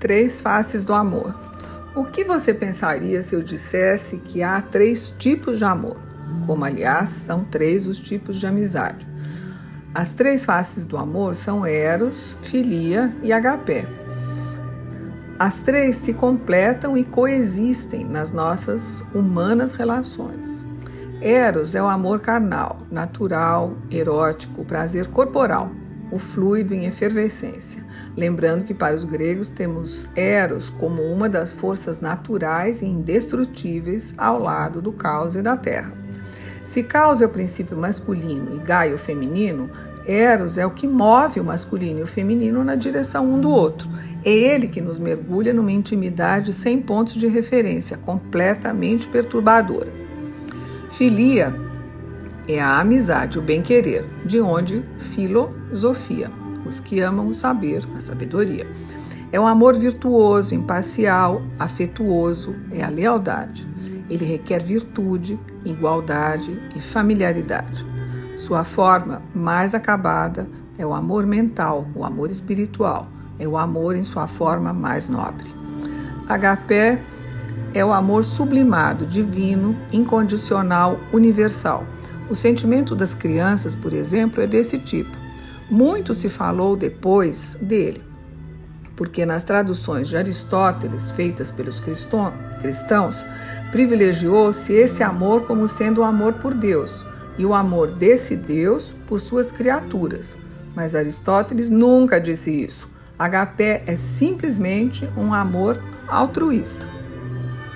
Três faces do amor. O que você pensaria se eu dissesse que há três tipos de amor? Como, aliás, são três os tipos de amizade. As três faces do amor são Eros, Filia e Agapé. As três se completam e coexistem nas nossas humanas relações. Eros é o amor carnal, natural, erótico, prazer corporal o fluido em efervescência. Lembrando que para os gregos temos Eros como uma das forças naturais e indestrutíveis ao lado do caos e da terra. Se caos é o princípio masculino e Gaia o feminino, Eros é o que move o masculino e o feminino na direção um do outro. É ele que nos mergulha numa intimidade sem pontos de referência, completamente perturbadora. Filia é a amizade, o bem-querer, de onde filosofia, os que amam o saber, a sabedoria. É um amor virtuoso, imparcial, afetuoso, é a lealdade. Ele requer virtude, igualdade e familiaridade. Sua forma mais acabada é o amor mental, o amor espiritual, é o amor em sua forma mais nobre. Agapé é o amor sublimado, divino, incondicional, universal o sentimento das crianças, por exemplo, é desse tipo. Muito se falou depois dele, porque nas traduções de Aristóteles feitas pelos cristãos, privilegiou-se esse amor como sendo o amor por Deus e o amor desse Deus por suas criaturas. Mas Aristóteles nunca disse isso. Agapé é simplesmente um amor altruísta.